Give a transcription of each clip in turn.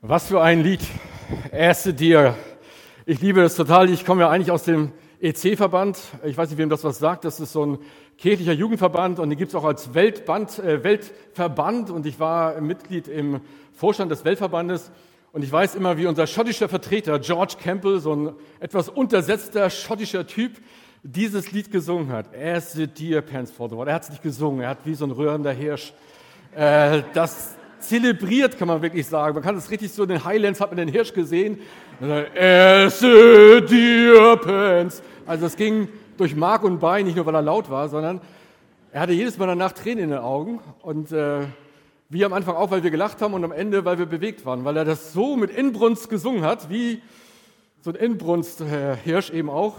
Was für ein Lied. Erste dir. Ich liebe das total. Ich komme ja eigentlich aus dem EC-Verband. Ich weiß nicht, wem das was sagt. Das ist so ein kirchlicher Jugendverband und den gibt es auch als Weltband, äh, Weltverband. Und ich war Mitglied im Vorstand des Weltverbandes. Und ich weiß immer, wie unser schottischer Vertreter George Campbell, so ein etwas untersetzter schottischer Typ, dieses Lied gesungen hat. The deer pants for the water. Er hat es nicht gesungen, er hat wie so ein rührender Hirsch äh, das zelebriert, kann man wirklich sagen. Man kann es richtig so in den Highlands, hat man den Hirsch gesehen. As the deer pants. Also es ging durch Mark und Bein, nicht nur weil er laut war, sondern er hatte jedes Mal danach Tränen in den Augen. Und äh, wir am Anfang auch, weil wir gelacht haben und am Ende, weil wir bewegt waren, weil er das so mit Inbrunst gesungen hat, wie so ein Inbrunst-Hirsch eben auch,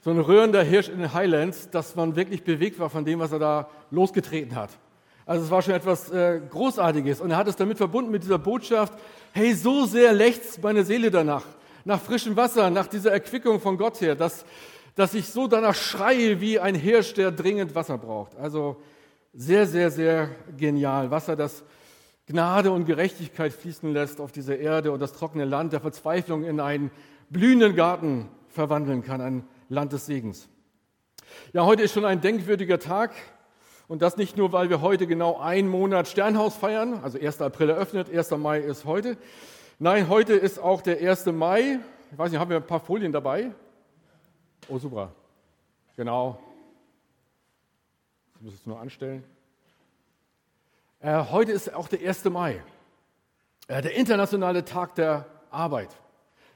so ein rührender Hirsch in den Highlands, dass man wirklich bewegt war von dem, was er da losgetreten hat. Also es war schon etwas äh, Großartiges und er hat es damit verbunden mit dieser Botschaft, hey, so sehr lechzt meine Seele danach, nach frischem Wasser, nach dieser Erquickung von Gott her, dass, dass ich so danach schreie wie ein Hirsch, der dringend Wasser braucht. Also sehr, sehr, sehr genial. Wasser, das Gnade und Gerechtigkeit fließen lässt auf diese Erde und das trockene Land der Verzweiflung in einen blühenden Garten verwandeln kann, ein Land des Segens. Ja, heute ist schon ein denkwürdiger Tag und das nicht nur, weil wir heute genau einen Monat Sternhaus feiern, also 1. April eröffnet, 1. Mai ist heute. Nein, heute ist auch der 1. Mai. Ich weiß nicht, haben wir ein paar Folien dabei? Oh, super. Genau, muss es nur anstellen. Äh, heute ist auch der 1. Mai, äh, der internationale Tag der Arbeit.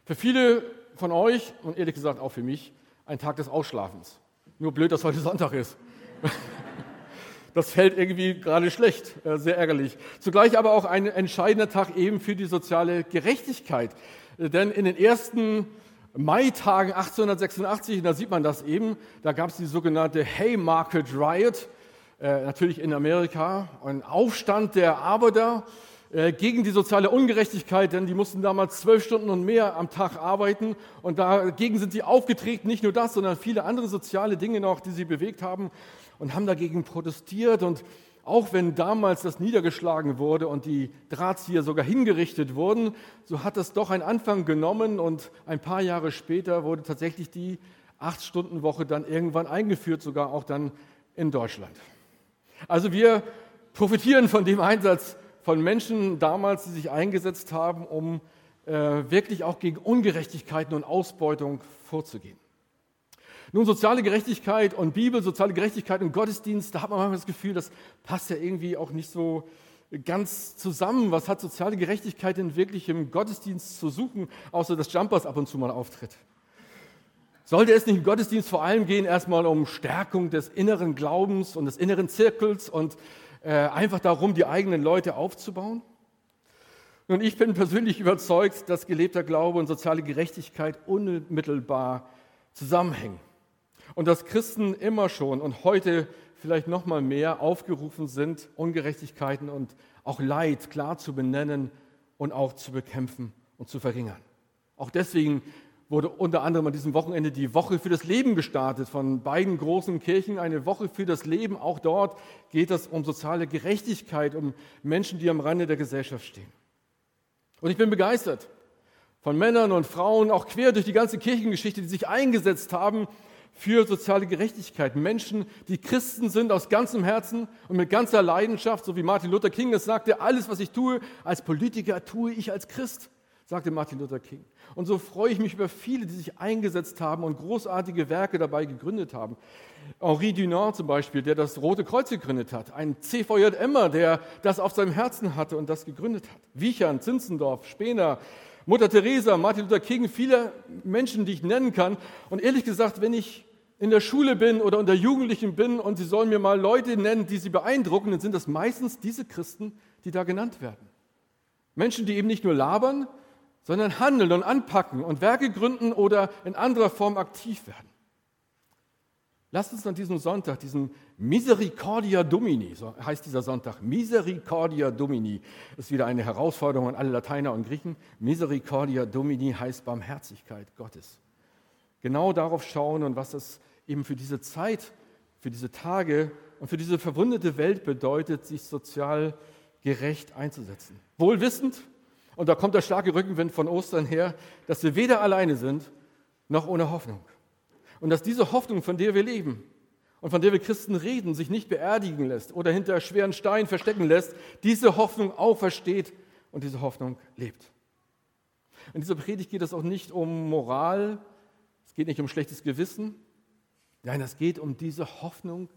Für viele von euch und ehrlich gesagt auch für mich ein Tag des Ausschlafens. Nur blöd, dass heute Sonntag ist. Das fällt irgendwie gerade schlecht, äh, sehr ärgerlich. Zugleich aber auch ein entscheidender Tag eben für die soziale Gerechtigkeit. Äh, denn in den ersten Maitagen 1886, da sieht man das eben, da gab es die sogenannte Haymarket Riot äh, natürlich in Amerika, ein Aufstand der Arbeiter gegen die soziale Ungerechtigkeit, denn die mussten damals zwölf Stunden und mehr am Tag arbeiten und dagegen sind sie aufgetreten, nicht nur das, sondern viele andere soziale Dinge noch, die sie bewegt haben und haben dagegen protestiert und auch wenn damals das niedergeschlagen wurde und die Drahtzieher sogar hingerichtet wurden, so hat es doch einen Anfang genommen und ein paar Jahre später wurde tatsächlich die Acht-Stunden-Woche dann irgendwann eingeführt, sogar auch dann in Deutschland. Also wir profitieren von dem Einsatz von Menschen damals, die sich eingesetzt haben, um äh, wirklich auch gegen Ungerechtigkeiten und Ausbeutung vorzugehen. Nun, soziale Gerechtigkeit und Bibel, soziale Gerechtigkeit und Gottesdienst, da hat man manchmal das Gefühl, das passt ja irgendwie auch nicht so ganz zusammen. Was hat soziale Gerechtigkeit denn wirklich im Gottesdienst zu suchen, außer dass Jumpers ab und zu mal auftritt? Sollte es nicht im Gottesdienst vor allem gehen, erstmal um Stärkung des inneren Glaubens und des inneren Zirkels und äh, einfach darum, die eigenen Leute aufzubauen? Nun, ich bin persönlich überzeugt, dass gelebter Glaube und soziale Gerechtigkeit unmittelbar zusammenhängen. Und dass Christen immer schon und heute vielleicht noch mal mehr aufgerufen sind, Ungerechtigkeiten und auch Leid klar zu benennen und auch zu bekämpfen und zu verringern. Auch deswegen wurde unter anderem an diesem Wochenende die Woche für das Leben gestartet von beiden großen Kirchen. Eine Woche für das Leben. Auch dort geht es um soziale Gerechtigkeit, um Menschen, die am Rande der Gesellschaft stehen. Und ich bin begeistert von Männern und Frauen, auch quer durch die ganze Kirchengeschichte, die sich eingesetzt haben für soziale Gerechtigkeit. Menschen, die Christen sind aus ganzem Herzen und mit ganzer Leidenschaft, so wie Martin Luther King es sagte, alles, was ich tue als Politiker, tue ich als Christ sagte Martin Luther King. Und so freue ich mich über viele, die sich eingesetzt haben und großartige Werke dabei gegründet haben. Henri Dunant zum Beispiel, der das Rote Kreuz gegründet hat. Ein CVJMer, der das auf seinem Herzen hatte und das gegründet hat. Wiechern, Zinzendorf, Spener, Mutter Teresa, Martin Luther King, viele Menschen, die ich nennen kann. Und ehrlich gesagt, wenn ich in der Schule bin oder unter Jugendlichen bin und sie sollen mir mal Leute nennen, die sie beeindrucken, dann sind das meistens diese Christen, die da genannt werden. Menschen, die eben nicht nur labern, sondern handeln und anpacken und Werke gründen oder in anderer Form aktiv werden. Lasst uns an diesem Sonntag, diesem Misericordia Domini, so heißt dieser Sonntag, Misericordia Domini, ist wieder eine Herausforderung an alle Lateiner und Griechen. Misericordia Domini heißt Barmherzigkeit Gottes. Genau darauf schauen und was das eben für diese Zeit, für diese Tage und für diese verwundete Welt bedeutet, sich sozial gerecht einzusetzen. Wohl wissend, Und da kommt der starke Rückenwind von Ostern her, dass wir weder alleine sind, noch ohne Hoffnung. Und dass diese Hoffnung, von der wir leben und von der wir Christen reden, sich nicht beerdigen lässt oder hinter schweren Steinen verstecken lässt, diese Hoffnung aufersteht und diese Hoffnung lebt. In dieser Predigt geht es auch nicht um Moral, es geht nicht um schlechtes Gewissen, nein, es geht um diese Hoffnung,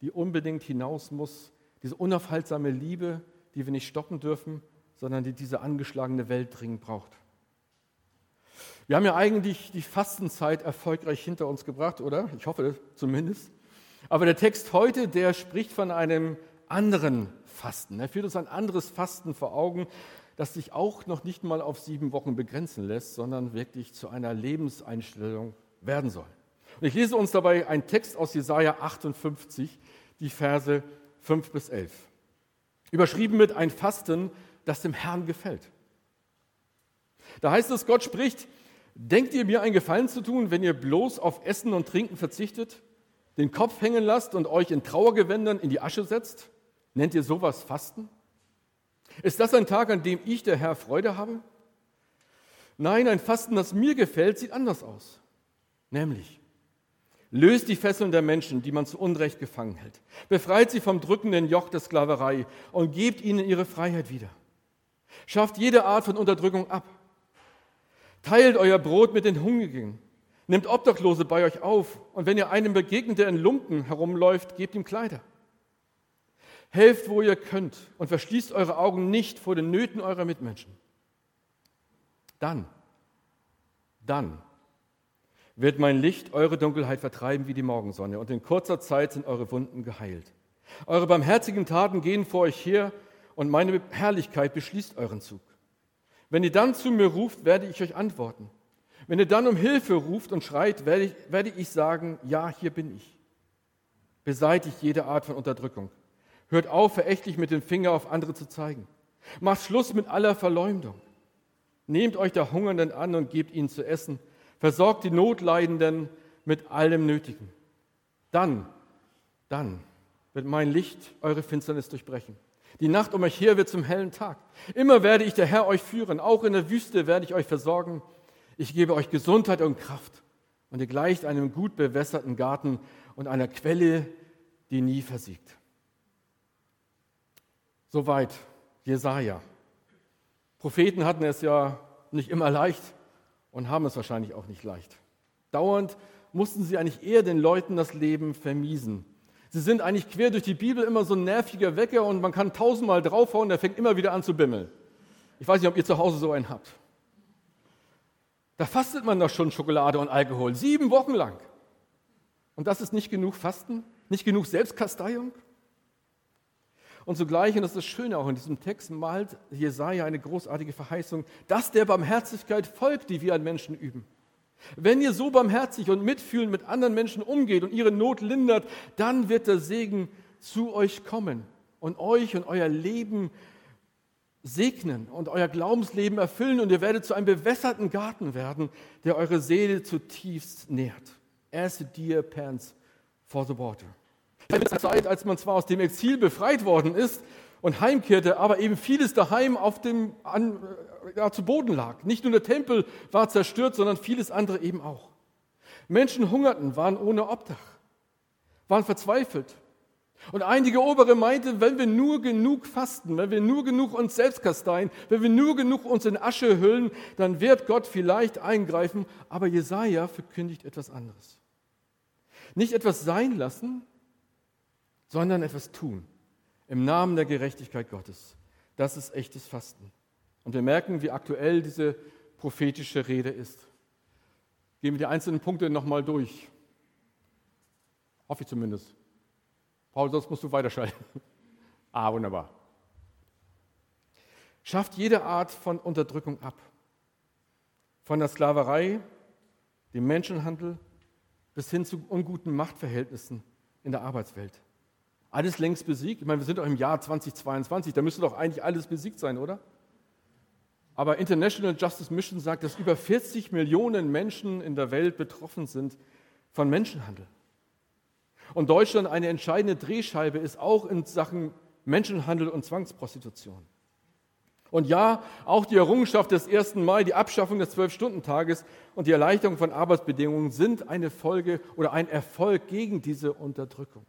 die unbedingt hinaus muss, diese unaufhaltsame Liebe, die wir nicht stoppen dürfen, sondern die diese angeschlagene Welt dringend braucht. Wir haben ja eigentlich die Fastenzeit erfolgreich hinter uns gebracht, oder? Ich hoffe zumindest. Aber der Text heute, der spricht von einem anderen Fasten. Er führt uns ein anderes Fasten vor Augen, das sich auch noch nicht mal auf sieben Wochen begrenzen lässt, sondern wirklich zu einer Lebenseinstellung werden soll. Und ich lese uns dabei einen Text aus Jesaja 58, die Verse 5 bis 11. Überschrieben mit ein Fasten, das dem Herrn gefällt. Da heißt es, Gott spricht, denkt ihr mir einen Gefallen zu tun, wenn ihr bloß auf Essen und Trinken verzichtet, den Kopf hängen lasst und euch in Trauergewändern in die Asche setzt? Nennt ihr sowas Fasten? Ist das ein Tag, an dem ich, der Herr, Freude habe? Nein, ein Fasten, das mir gefällt, sieht anders aus. Nämlich, löst die Fesseln der Menschen, die man zu Unrecht gefangen hält. Befreit sie vom drückenden Joch der Sklaverei und gebt ihnen ihre Freiheit wieder. Schafft jede Art von Unterdrückung ab. Teilt euer Brot mit den Hungrigen. Nehmt Obdachlose bei euch auf. Und wenn ihr einem begegnet, der in Lumpen herumläuft, gebt ihm Kleider. Helft, wo ihr könnt und verschließt eure Augen nicht vor den Nöten eurer Mitmenschen. Dann, dann wird mein Licht eure Dunkelheit vertreiben wie die Morgensonne und in kurzer Zeit sind eure Wunden geheilt. Eure barmherzigen Taten gehen vor euch her und meine Herrlichkeit beschließt euren Zug. Wenn ihr dann zu mir ruft, werde ich euch antworten. Wenn ihr dann um Hilfe ruft und schreit, werde ich, werde ich sagen, ja, hier bin ich. Beseitigt jede Art von Unterdrückung. Hört auf, verächtlich mit dem Finger auf andere zu zeigen. Macht Schluss mit aller Verleumdung. Nehmt euch der Hungernden an und gebt ihnen zu essen. Versorgt die Notleidenden mit allem Nötigen. Dann, dann wird mein Licht eure Finsternis durchbrechen. Die Nacht um euch her wird zum hellen Tag. Immer werde ich der Herr euch führen. Auch in der Wüste werde ich euch versorgen. Ich gebe euch Gesundheit und Kraft. Und ihr gleicht einem gut bewässerten Garten und einer Quelle, die nie versiegt. Soweit Jesaja. Propheten hatten es ja nicht immer leicht und haben es wahrscheinlich auch nicht leicht. Dauernd mussten sie eigentlich eher den Leuten das Leben vermiesen. Sie sind eigentlich quer durch die Bibel immer so ein nerviger Wecker und man kann tausendmal draufhauen, der fängt immer wieder an zu bimmeln. Ich weiß nicht, ob ihr zu Hause so einen habt. Da fastet man doch schon Schokolade und Alkohol, sieben Wochen lang. Und das ist nicht genug Fasten, nicht genug Selbstkasteiung. Und zugleich, und das ist das Schöne auch in diesem Text, malt Jesaja eine großartige Verheißung, dass der Barmherzigkeit folgt, die wir an Menschen üben. Wenn ihr so barmherzig und mitfühlend mit anderen Menschen umgeht und ihre Not lindert, dann wird der Segen zu euch kommen und euch und euer Leben segnen und euer Glaubensleben erfüllen und ihr werdet zu einem bewässerten Garten werden, der eure Seele zutiefst nährt. As a deer pants for the water. Der Zeit, als man zwar aus dem Exil befreit worden ist und heimkehrte, aber eben vieles daheim auf dem, an, ja, zu Boden lag. Nicht nur der Tempel war zerstört, sondern vieles andere eben auch. Menschen hungerten, waren ohne Obdach, waren verzweifelt. Und einige Obere meinten, wenn wir nur genug fasten, wenn wir nur genug uns selbst kasteien, wenn wir nur genug uns in Asche hüllen, dann wird Gott vielleicht eingreifen. Aber Jesaja verkündigt etwas anderes. Nicht etwas sein lassen, sondern etwas tun im Namen der Gerechtigkeit Gottes. Das ist echtes Fasten. Und wir merken, wie aktuell diese prophetische Rede ist. Gehen wir die einzelnen Punkte nochmal durch. Hoffe ich zumindest. Paul, sonst musst du weiterschalten. Ah, wunderbar. Schafft jede Art von Unterdrückung ab. Von der Sklaverei, dem Menschenhandel bis hin zu unguten Machtverhältnissen in der Arbeitswelt. Alles längst besiegt. Ich meine, wir sind doch im Jahr 2022, da müsste doch eigentlich alles besiegt sein, oder? Aber International Justice Mission sagt, dass über 40 Millionen Menschen in der Welt betroffen sind von Menschenhandel. Und Deutschland eine entscheidende Drehscheibe ist auch in Sachen Menschenhandel und Zwangsprostitution. Und ja, auch die Errungenschaft des 1. Mai, die Abschaffung des Zwölf-Stunden-Tages und die Erleichterung von Arbeitsbedingungen sind eine Folge oder ein Erfolg gegen diese Unterdrückung.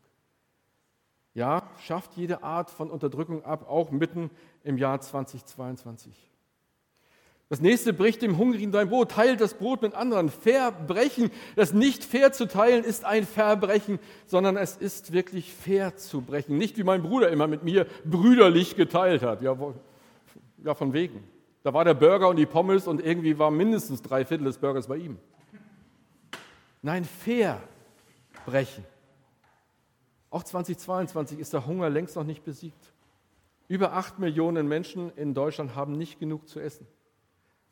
Ja, schafft jede Art von Unterdrückung ab, auch mitten im Jahr 2022. Das nächste bricht dem Hungrigen dein Brot, teilt das Brot mit anderen. Verbrechen, das nicht fair zu teilen, ist ein Verbrechen, sondern es ist wirklich fair zu brechen. Nicht wie mein Bruder immer mit mir brüderlich geteilt hat. Ja, ja, von wegen. Da war der Burger und die Pommes und irgendwie war mindestens drei Viertel des Burgers bei ihm. Nein, fair brechen. Auch 2022 ist der Hunger längst noch nicht besiegt. Über acht Millionen Menschen in Deutschland haben nicht genug zu essen.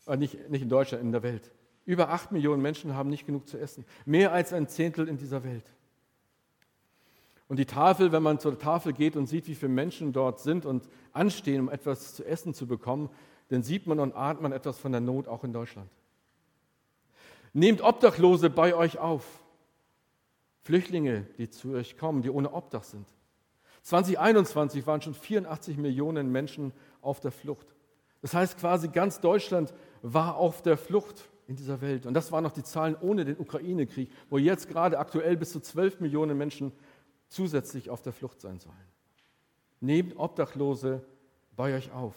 Äh, nicht, nicht in Deutschland, in der Welt. Über acht Millionen Menschen haben nicht genug zu essen. Mehr als ein Zehntel in dieser Welt. Und die Tafel, wenn man zur Tafel geht und sieht, wie viele Menschen dort sind und anstehen, um etwas zu essen zu bekommen, dann sieht man und ahnt man etwas von der Not auch in Deutschland. Nehmt Obdachlose bei euch auf. Flüchtlinge, die zu euch kommen, die ohne Obdach sind. 2021 waren schon 84 Millionen Menschen auf der Flucht. Das heißt quasi ganz Deutschland war auf der Flucht in dieser Welt. Und das waren noch die Zahlen ohne den Ukraine-Krieg, wo jetzt gerade aktuell bis zu 12 Millionen Menschen zusätzlich auf der Flucht sein sollen. Nehmt Obdachlose bei euch auf.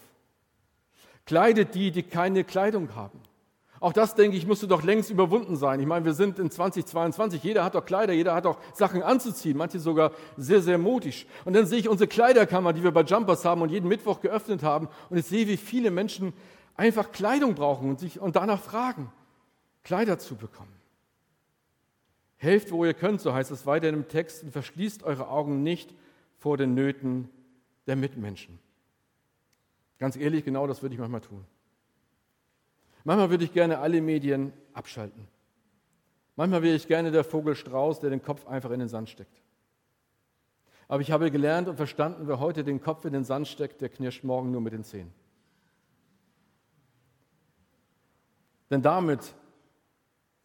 Kleidet die, die keine Kleidung haben. Auch das, denke ich, musste doch längst überwunden sein. Ich meine, wir sind in 2022, jeder hat doch Kleider, jeder hat doch Sachen anzuziehen, manche sogar sehr, sehr mutig. Und dann sehe ich unsere Kleiderkammer, die wir bei Jumpers haben und jeden Mittwoch geöffnet haben, und ich sehe, wie viele Menschen einfach Kleidung brauchen und, sich, und danach fragen, Kleider zu bekommen. Helft, wo ihr könnt, so heißt es weiter im Text, und verschließt eure Augen nicht vor den Nöten der Mitmenschen. Ganz ehrlich, genau das würde ich manchmal tun. Manchmal würde ich gerne alle Medien abschalten. Manchmal wäre ich gerne der Vogel Strauß, der den Kopf einfach in den Sand steckt. Aber ich habe gelernt und verstanden, wer heute den Kopf in den Sand steckt, der knirscht morgen nur mit den Zähnen. Denn damit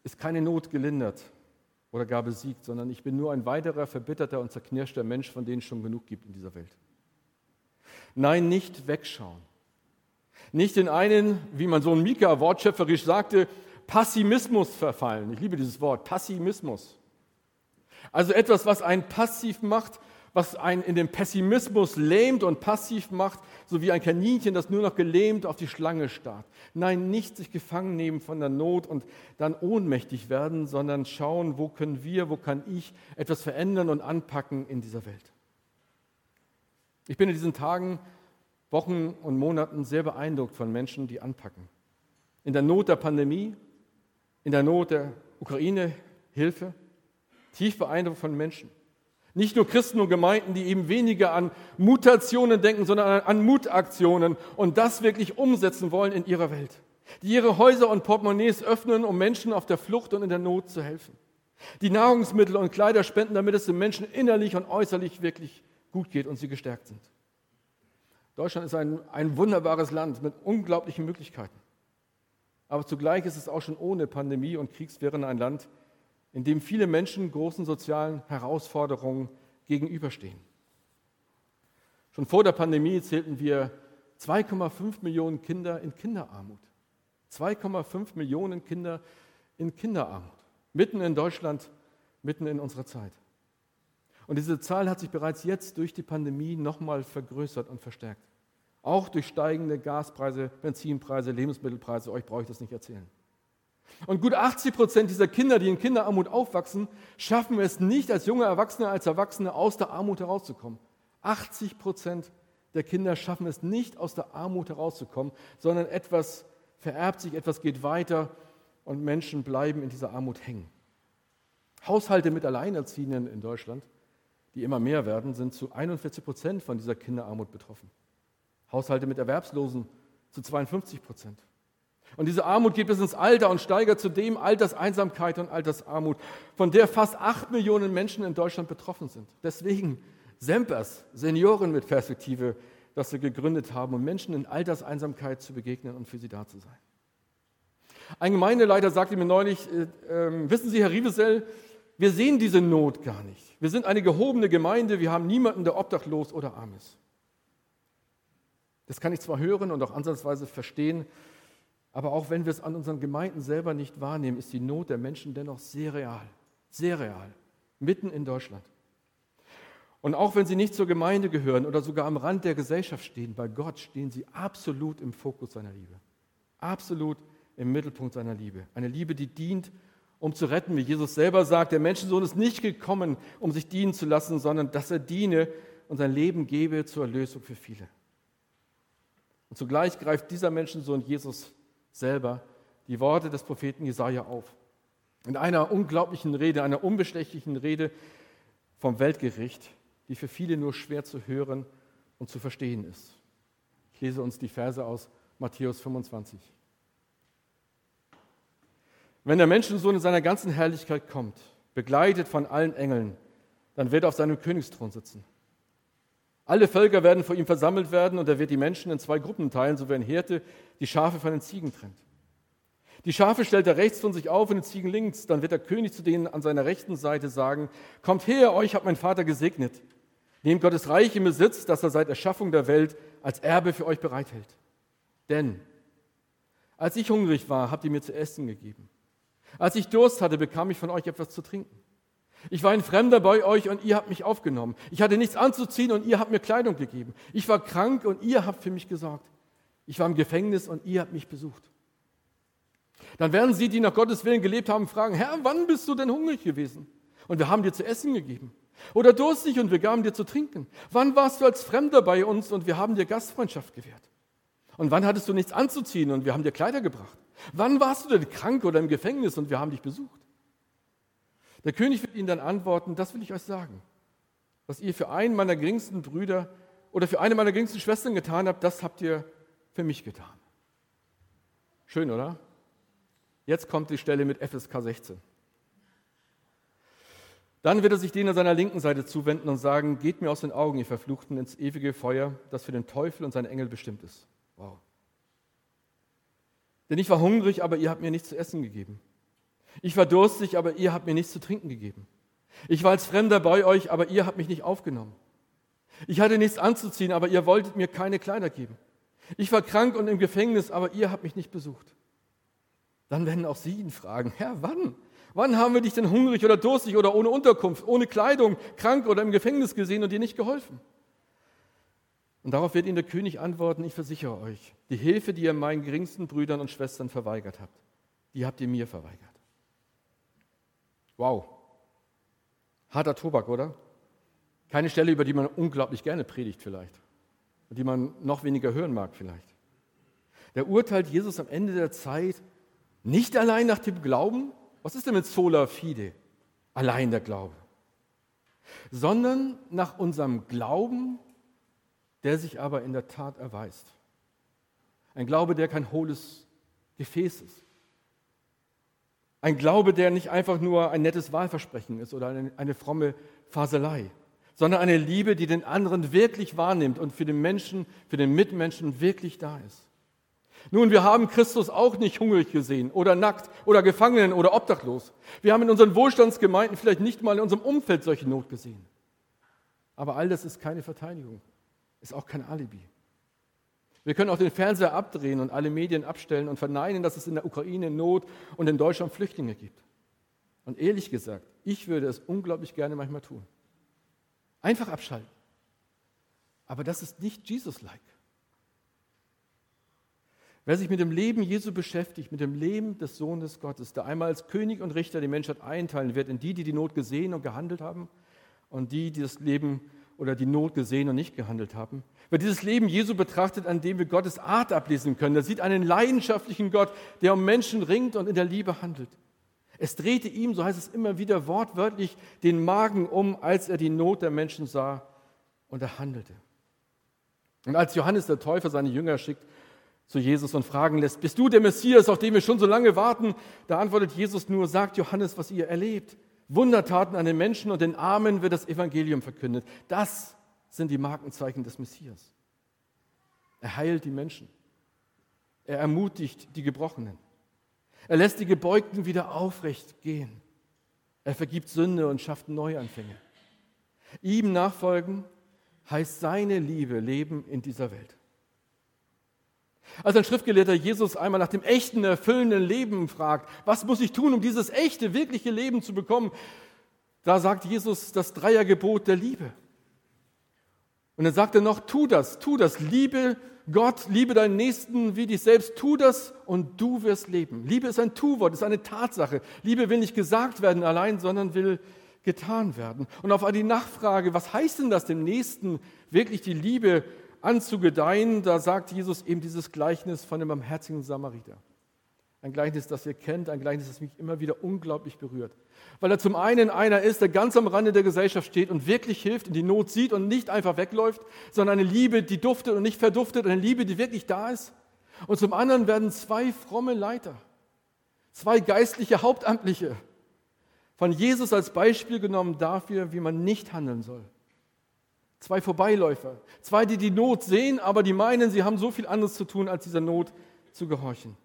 ist keine Not gelindert oder gar besiegt, sondern ich bin nur ein weiterer verbitterter und zerknirschter Mensch, von denen es schon genug gibt in dieser Welt. Nein, nicht wegschauen. Nicht in einen, wie mein Sohn Mika wortschöpferisch sagte, Passimismus verfallen. Ich liebe dieses Wort, Passimismus. Also etwas, was einen passiv macht, was einen in den Pessimismus lähmt und passiv macht, so wie ein Kaninchen, das nur noch gelähmt auf die Schlange starrt. Nein, nicht sich gefangen nehmen von der Not und dann ohnmächtig werden, sondern schauen, wo können wir, wo kann ich etwas verändern und anpacken in dieser Welt. Ich bin in diesen Tagen Wochen und Monaten sehr beeindruckt von Menschen, die anpacken. In der Not der Pandemie, in der Not der Ukraine-Hilfe, tief beeindruckt von Menschen. Nicht nur Christen und Gemeinden, die eben weniger an Mutationen denken, sondern an Mutaktionen und das wirklich umsetzen wollen in ihrer Welt. Die ihre Häuser und Portemonnaies öffnen, um Menschen auf der Flucht und in der Not zu helfen. Die Nahrungsmittel und Kleider spenden, damit es den Menschen innerlich und äußerlich wirklich gut geht und sie gestärkt sind. Deutschland ist ein, ein wunderbares Land mit unglaublichen Möglichkeiten. Aber zugleich ist es auch schon ohne Pandemie und Kriegswirren ein Land, in dem viele Menschen großen sozialen Herausforderungen gegenüberstehen. Schon vor der Pandemie zählten wir 2,5 Millionen Kinder in Kinderarmut. 2,5 Millionen Kinder in Kinderarmut. Mitten in Deutschland, mitten in unserer Zeit. Und diese Zahl hat sich bereits jetzt durch die Pandemie nochmal vergrößert und verstärkt. Auch durch steigende Gaspreise, Benzinpreise, Lebensmittelpreise. Euch brauche ich das nicht erzählen. Und gut 80 Prozent dieser Kinder, die in Kinderarmut aufwachsen, schaffen es nicht, als junge Erwachsene, als Erwachsene aus der Armut herauszukommen. 80 Prozent der Kinder schaffen es nicht, aus der Armut herauszukommen, sondern etwas vererbt sich, etwas geht weiter und Menschen bleiben in dieser Armut hängen. Haushalte mit Alleinerziehenden in Deutschland die immer mehr werden, sind zu 41 Prozent von dieser Kinderarmut betroffen. Haushalte mit Erwerbslosen zu 52 Prozent. Und diese Armut geht bis ins Alter und steigert zudem Alterseinsamkeit und Altersarmut, von der fast acht Millionen Menschen in Deutschland betroffen sind. Deswegen Sempers, Senioren mit Perspektive, das wir gegründet haben, um Menschen in Alterseinsamkeit zu begegnen und für sie da zu sein. Ein Gemeindeleiter sagte mir neulich, äh, äh, wissen Sie, Herr Rievesell, wir sehen diese Not gar nicht. Wir sind eine gehobene Gemeinde, wir haben niemanden, der obdachlos oder arm ist. Das kann ich zwar hören und auch ansatzweise verstehen, aber auch wenn wir es an unseren Gemeinden selber nicht wahrnehmen, ist die Not der Menschen dennoch sehr real, sehr real, mitten in Deutschland. Und auch wenn sie nicht zur Gemeinde gehören oder sogar am Rand der Gesellschaft stehen, bei Gott stehen sie absolut im Fokus seiner Liebe. Absolut im Mittelpunkt seiner Liebe. Eine Liebe, die dient, um zu retten, wie Jesus selber sagt, der Menschensohn ist nicht gekommen, um sich dienen zu lassen, sondern dass er diene und sein Leben gebe zur Erlösung für viele. Und zugleich greift dieser Menschensohn Jesus selber die Worte des Propheten Jesaja auf. In einer unglaublichen Rede, einer unbestechlichen Rede vom Weltgericht, die für viele nur schwer zu hören und zu verstehen ist. Ich lese uns die Verse aus Matthäus 25. Wenn der Menschensohn in seiner ganzen Herrlichkeit kommt, begleitet von allen Engeln, dann wird er auf seinem Königsthron sitzen. Alle Völker werden vor ihm versammelt werden und er wird die Menschen in zwei Gruppen teilen, so wie ein Hirte die Schafe von den Ziegen trennt. Die Schafe stellt er rechts von sich auf und die Ziegen links. Dann wird der König zu denen an seiner rechten Seite sagen, kommt her, euch hat mein Vater gesegnet. Nehmt Gottes Reich im Besitz, das er seit Erschaffung der Welt als Erbe für euch bereithält. Denn als ich hungrig war, habt ihr mir zu essen gegeben. Als ich Durst hatte, bekam ich von euch etwas zu trinken. Ich war ein Fremder bei euch und ihr habt mich aufgenommen. Ich hatte nichts anzuziehen und ihr habt mir Kleidung gegeben. Ich war krank und ihr habt für mich gesorgt. Ich war im Gefängnis und ihr habt mich besucht. Dann werden sie, die nach Gottes Willen gelebt haben, fragen, Herr, wann bist du denn hungrig gewesen? Und wir haben dir zu essen gegeben. Oder durstig und wir gaben dir zu trinken. Wann warst du als Fremder bei uns und wir haben dir Gastfreundschaft gewährt? Und wann hattest du nichts anzuziehen und wir haben dir Kleider gebracht? Wann warst du denn krank oder im Gefängnis und wir haben dich besucht? Der König wird ihnen dann antworten, das will ich euch sagen. Was ihr für einen meiner geringsten Brüder oder für eine meiner geringsten Schwestern getan habt, das habt ihr für mich getan. Schön, oder? Jetzt kommt die Stelle mit FSK 16. Dann wird er sich denen an seiner linken Seite zuwenden und sagen, geht mir aus den Augen, ihr Verfluchten, ins ewige Feuer, das für den Teufel und seine Engel bestimmt ist. Wow. Denn ich war hungrig, aber ihr habt mir nichts zu essen gegeben. Ich war durstig, aber ihr habt mir nichts zu trinken gegeben. Ich war als Fremder bei euch, aber ihr habt mich nicht aufgenommen. Ich hatte nichts anzuziehen, aber ihr wolltet mir keine Kleider geben. Ich war krank und im Gefängnis, aber ihr habt mich nicht besucht. Dann werden auch sie ihn fragen, Herr, wann? Wann haben wir dich denn hungrig oder durstig oder ohne Unterkunft, ohne Kleidung, krank oder im Gefängnis gesehen und dir nicht geholfen? Und darauf wird ihnen der König antworten, ich versichere euch, die Hilfe, die ihr meinen geringsten Brüdern und Schwestern verweigert habt, die habt ihr mir verweigert. Wow. Harter Tobak, oder? Keine Stelle, über die man unglaublich gerne predigt vielleicht. Und die man noch weniger hören mag vielleicht. Der urteilt Jesus am Ende der Zeit nicht allein nach dem Glauben, was ist denn mit sola fide? Allein der Glaube. Sondern nach unserem Glauben, der sich aber in der Tat erweist. Ein Glaube, der kein hohles Gefäß ist. Ein Glaube, der nicht einfach nur ein nettes Wahlversprechen ist oder eine, eine fromme Faselei, sondern eine Liebe, die den anderen wirklich wahrnimmt und für den Menschen, für den Mitmenschen wirklich da ist. Nun, wir haben Christus auch nicht hungrig gesehen oder nackt oder gefangen oder obdachlos. Wir haben in unseren Wohlstandsgemeinden vielleicht nicht mal in unserem Umfeld solche Not gesehen. Aber all das ist keine Verteidigung, ist auch kein Alibi. Wir können auch den Fernseher abdrehen und alle Medien abstellen und verneinen, dass es in der Ukraine Not und in Deutschland Flüchtlinge gibt. Und ehrlich gesagt, ich würde es unglaublich gerne manchmal tun. Einfach abschalten. Aber das ist nicht Jesus-like. Wer sich mit dem Leben Jesu beschäftigt, mit dem Leben des Sohnes Gottes, der einmal als König und Richter die Menschheit einteilen wird in die, die die Not gesehen und gehandelt haben und die, die das Leben oder die Not gesehen und nicht gehandelt haben. Wer dieses Leben Jesu betrachtet, an dem wir Gottes Art ablesen können, der sieht einen leidenschaftlichen Gott, der um Menschen ringt und in der Liebe handelt. Es drehte ihm, so heißt es immer wieder wortwörtlich, den Magen um, als er die Not der Menschen sah und er handelte. Und als Johannes der Täufer seine Jünger schickt, zu Jesus und fragen lässt, bist du der Messias, auf den wir schon so lange warten? Da antwortet Jesus nur, sagt Johannes, was ihr erlebt. Wundertaten an den Menschen und den Armen wird das Evangelium verkündet. Das sind die Markenzeichen des Messias. Er heilt die Menschen. Er ermutigt die Gebrochenen. Er lässt die Gebeugten wieder aufrecht gehen. Er vergibt Sünde und schafft Neuanfänge. Ihm nachfolgen heißt seine Liebe leben in dieser Welt. Als ein Schriftgelehrter Jesus einmal nach dem echten, erfüllenden Leben fragt, was muss ich tun, um dieses echte, wirkliche Leben zu bekommen, da sagt Jesus das Dreiergebot der Liebe. Und dann sagt er noch, tu das, tu das, liebe Gott, liebe deinen Nächsten wie dich selbst, tu das und du wirst leben. Liebe ist ein Tu-Wort, ist eine Tatsache. Liebe will nicht gesagt werden allein, sondern will getan werden. Und auf die Nachfrage, was heißt denn das, dem Nächsten wirklich die Liebe anzugedeihen, da sagt Jesus eben dieses Gleichnis von dem barmherzigen Samariter. Ein Gleichnis, das ihr kennt, ein Gleichnis, das mich immer wieder unglaublich berührt. Weil er zum einen einer ist, der ganz am Rande der Gesellschaft steht und wirklich hilft und die Not sieht und nicht einfach wegläuft, sondern eine Liebe, die duftet und nicht verduftet, eine Liebe, die wirklich da ist. Und zum anderen werden zwei fromme Leiter, zwei geistliche Hauptamtliche von Jesus als Beispiel genommen dafür, wie man nicht handeln soll. Zwei Vorbeiläufer, zwei, die die Not sehen, aber die meinen, sie haben so viel anderes zu tun, als dieser Not zu gehorchen.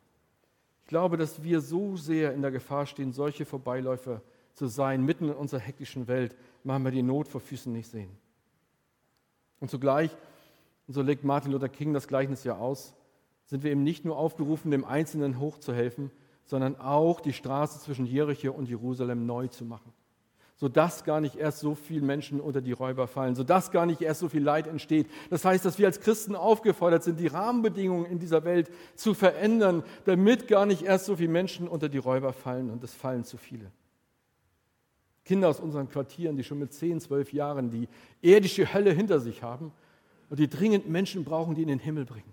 Ich glaube, dass wir so sehr in der Gefahr stehen, solche Vorbeiläufer zu sein, mitten in unserer hektischen Welt, machen wir die Not vor Füßen nicht sehen. Und zugleich, und so legt Martin Luther King das Gleichnis ja aus, sind wir eben nicht nur aufgerufen, dem Einzelnen hochzuhelfen, sondern auch die Straße zwischen Jericho und Jerusalem neu zu machen sodass gar nicht erst so viele Menschen unter die Räuber fallen, sodass gar nicht erst so viel Leid entsteht. Das heißt, dass wir als Christen aufgefordert sind, die Rahmenbedingungen in dieser Welt zu verändern, damit gar nicht erst so viele Menschen unter die Räuber fallen und es fallen zu viele. Kinder aus unseren Quartieren, die schon mit 10, 12 Jahren die irdische Hölle hinter sich haben und die dringend Menschen brauchen, die in den Himmel bringen.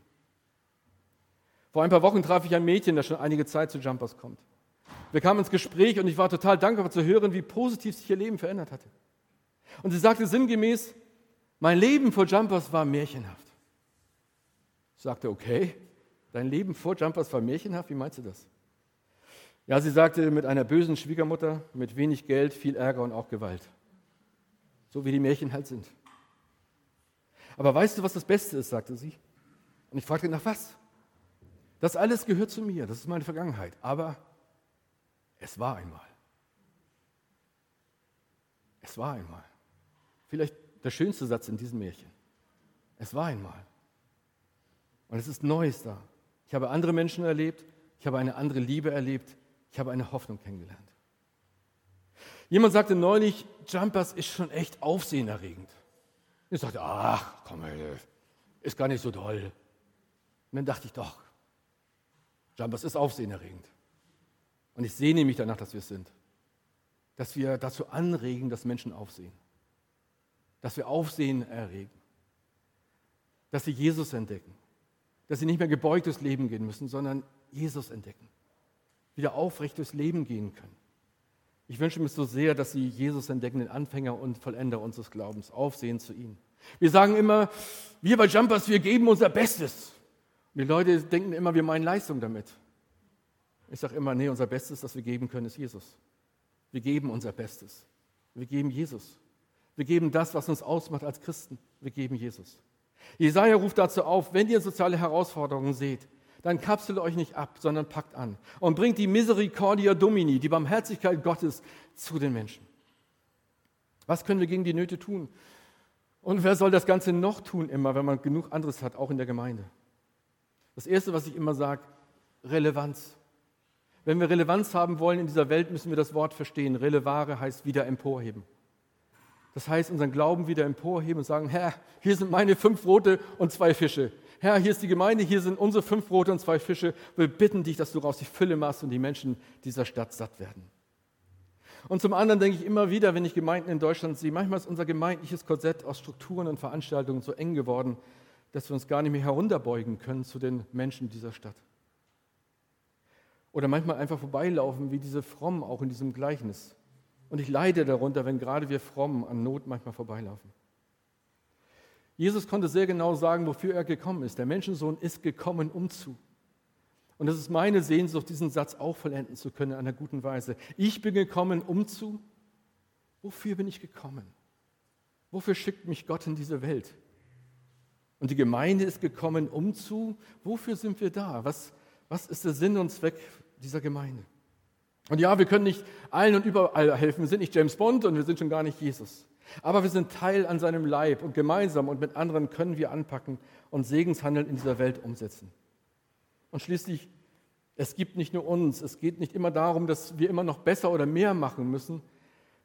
Vor ein paar Wochen traf ich ein Mädchen, das schon einige Zeit zu Jumpers kommt. Wir kamen ins Gespräch und ich war total dankbar zu hören, wie positiv sich ihr Leben verändert hatte. Und sie sagte sinngemäß, mein Leben vor Jumpers war märchenhaft. Ich sagte, okay, dein Leben vor Jumpers war märchenhaft, wie meinst du das? Ja, sie sagte, mit einer bösen Schwiegermutter, mit wenig Geld, viel Ärger und auch Gewalt. So wie die Märchen halt sind. Aber weißt du, was das Beste ist, sagte sie. Und ich fragte nach was? Das alles gehört zu mir, das ist meine Vergangenheit. Aber es war einmal. Es war einmal. Vielleicht der schönste Satz in diesem Märchen. Es war einmal. Und es ist Neues da. Ich habe andere Menschen erlebt, ich habe eine andere Liebe erlebt, ich habe eine Hoffnung kennengelernt. Jemand sagte neulich, Jumpers ist schon echt aufsehenerregend. Ich sagte, ach, komm, ist gar nicht so toll. Und dann dachte ich doch, Jumpers ist aufsehenerregend. Und ich sehne mich danach, dass wir es sind. Dass wir dazu anregen, dass Menschen aufsehen. Dass wir Aufsehen erregen. Dass sie Jesus entdecken. Dass sie nicht mehr gebeugt durchs Leben gehen müssen, sondern Jesus entdecken. Wieder aufrecht durchs Leben gehen können. Ich wünsche mir so sehr, dass sie Jesus entdecken, den Anfänger und Vollender unseres Glaubens. Aufsehen zu ihm. Wir sagen immer, wir bei Jumpers, wir geben unser Bestes. Und die Leute denken immer, wir meinen Leistung damit. Ich sage immer, nee, unser Bestes, das wir geben können, ist Jesus. Wir geben unser Bestes. Wir geben Jesus. Wir geben das, was uns ausmacht als Christen. Wir geben Jesus. Jesaja ruft dazu auf, wenn ihr soziale Herausforderungen seht, dann kapselt euch nicht ab, sondern packt an und bringt die Misericordia Domini, die Barmherzigkeit Gottes, zu den Menschen. Was können wir gegen die Nöte tun? Und wer soll das Ganze noch tun, immer, wenn man genug anderes hat, auch in der Gemeinde? Das Erste, was ich immer sage, Relevanz. Wenn wir Relevanz haben wollen in dieser Welt, müssen wir das Wort verstehen. Relevare heißt wieder emporheben. Das heißt, unseren Glauben wieder emporheben und sagen, Herr, hier sind meine fünf Brote und zwei Fische. Herr, hier ist die Gemeinde, hier sind unsere fünf Brote und zwei Fische. Wir bitten dich, dass du raus die Fülle machst und die Menschen dieser Stadt satt werden. Und zum anderen denke ich immer wieder, wenn ich Gemeinden in Deutschland sehe, manchmal ist unser gemeindliches Korsett aus Strukturen und Veranstaltungen so eng geworden, dass wir uns gar nicht mehr herunterbeugen können zu den Menschen dieser Stadt. Oder manchmal einfach vorbeilaufen, wie diese Frommen auch in diesem Gleichnis. Und ich leide darunter, wenn gerade wir Frommen an Not manchmal vorbeilaufen. Jesus konnte sehr genau sagen, wofür er gekommen ist. Der Menschensohn ist gekommen, um zu. Und es ist meine Sehnsucht, diesen Satz auch vollenden zu können in einer guten Weise. Ich bin gekommen, um zu. Wofür bin ich gekommen? Wofür schickt mich Gott in diese Welt? Und die Gemeinde ist gekommen, um zu. Wofür sind wir da? Was, was ist der Sinn und Zweck dieser Gemeinde. Und ja, wir können nicht allen und überall helfen. Wir sind nicht James Bond und wir sind schon gar nicht Jesus. Aber wir sind Teil an seinem Leib und gemeinsam und mit anderen können wir anpacken und Segenshandeln in dieser Welt umsetzen. Und schließlich, es gibt nicht nur uns, es geht nicht immer darum, dass wir immer noch besser oder mehr machen müssen,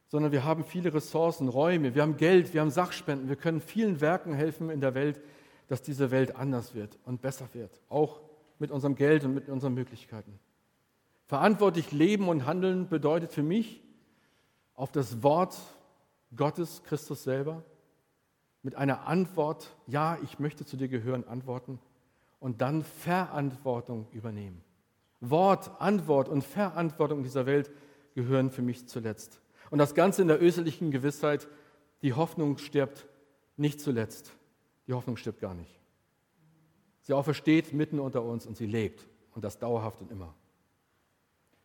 sondern wir haben viele Ressourcen, Räume, wir haben Geld, wir haben Sachspenden, wir können vielen Werken helfen in der Welt, dass diese Welt anders wird und besser wird, auch mit unserem Geld und mit unseren Möglichkeiten. Verantwortlich leben und handeln bedeutet für mich, auf das Wort Gottes, Christus selber, mit einer Antwort, ja, ich möchte zu dir gehören, antworten und dann Verantwortung übernehmen. Wort, Antwort und Verantwortung in dieser Welt gehören für mich zuletzt. Und das Ganze in der österlichen Gewissheit, die Hoffnung stirbt nicht zuletzt. Die Hoffnung stirbt gar nicht. Sie aufersteht mitten unter uns und sie lebt und das dauerhaft und immer.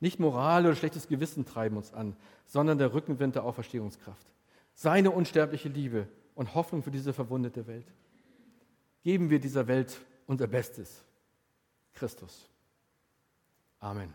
Nicht Moral oder schlechtes Gewissen treiben uns an, sondern der Rückenwind der Auferstehungskraft. Seine unsterbliche Liebe und Hoffnung für diese verwundete Welt. Geben wir dieser Welt unser Bestes. Christus. Amen.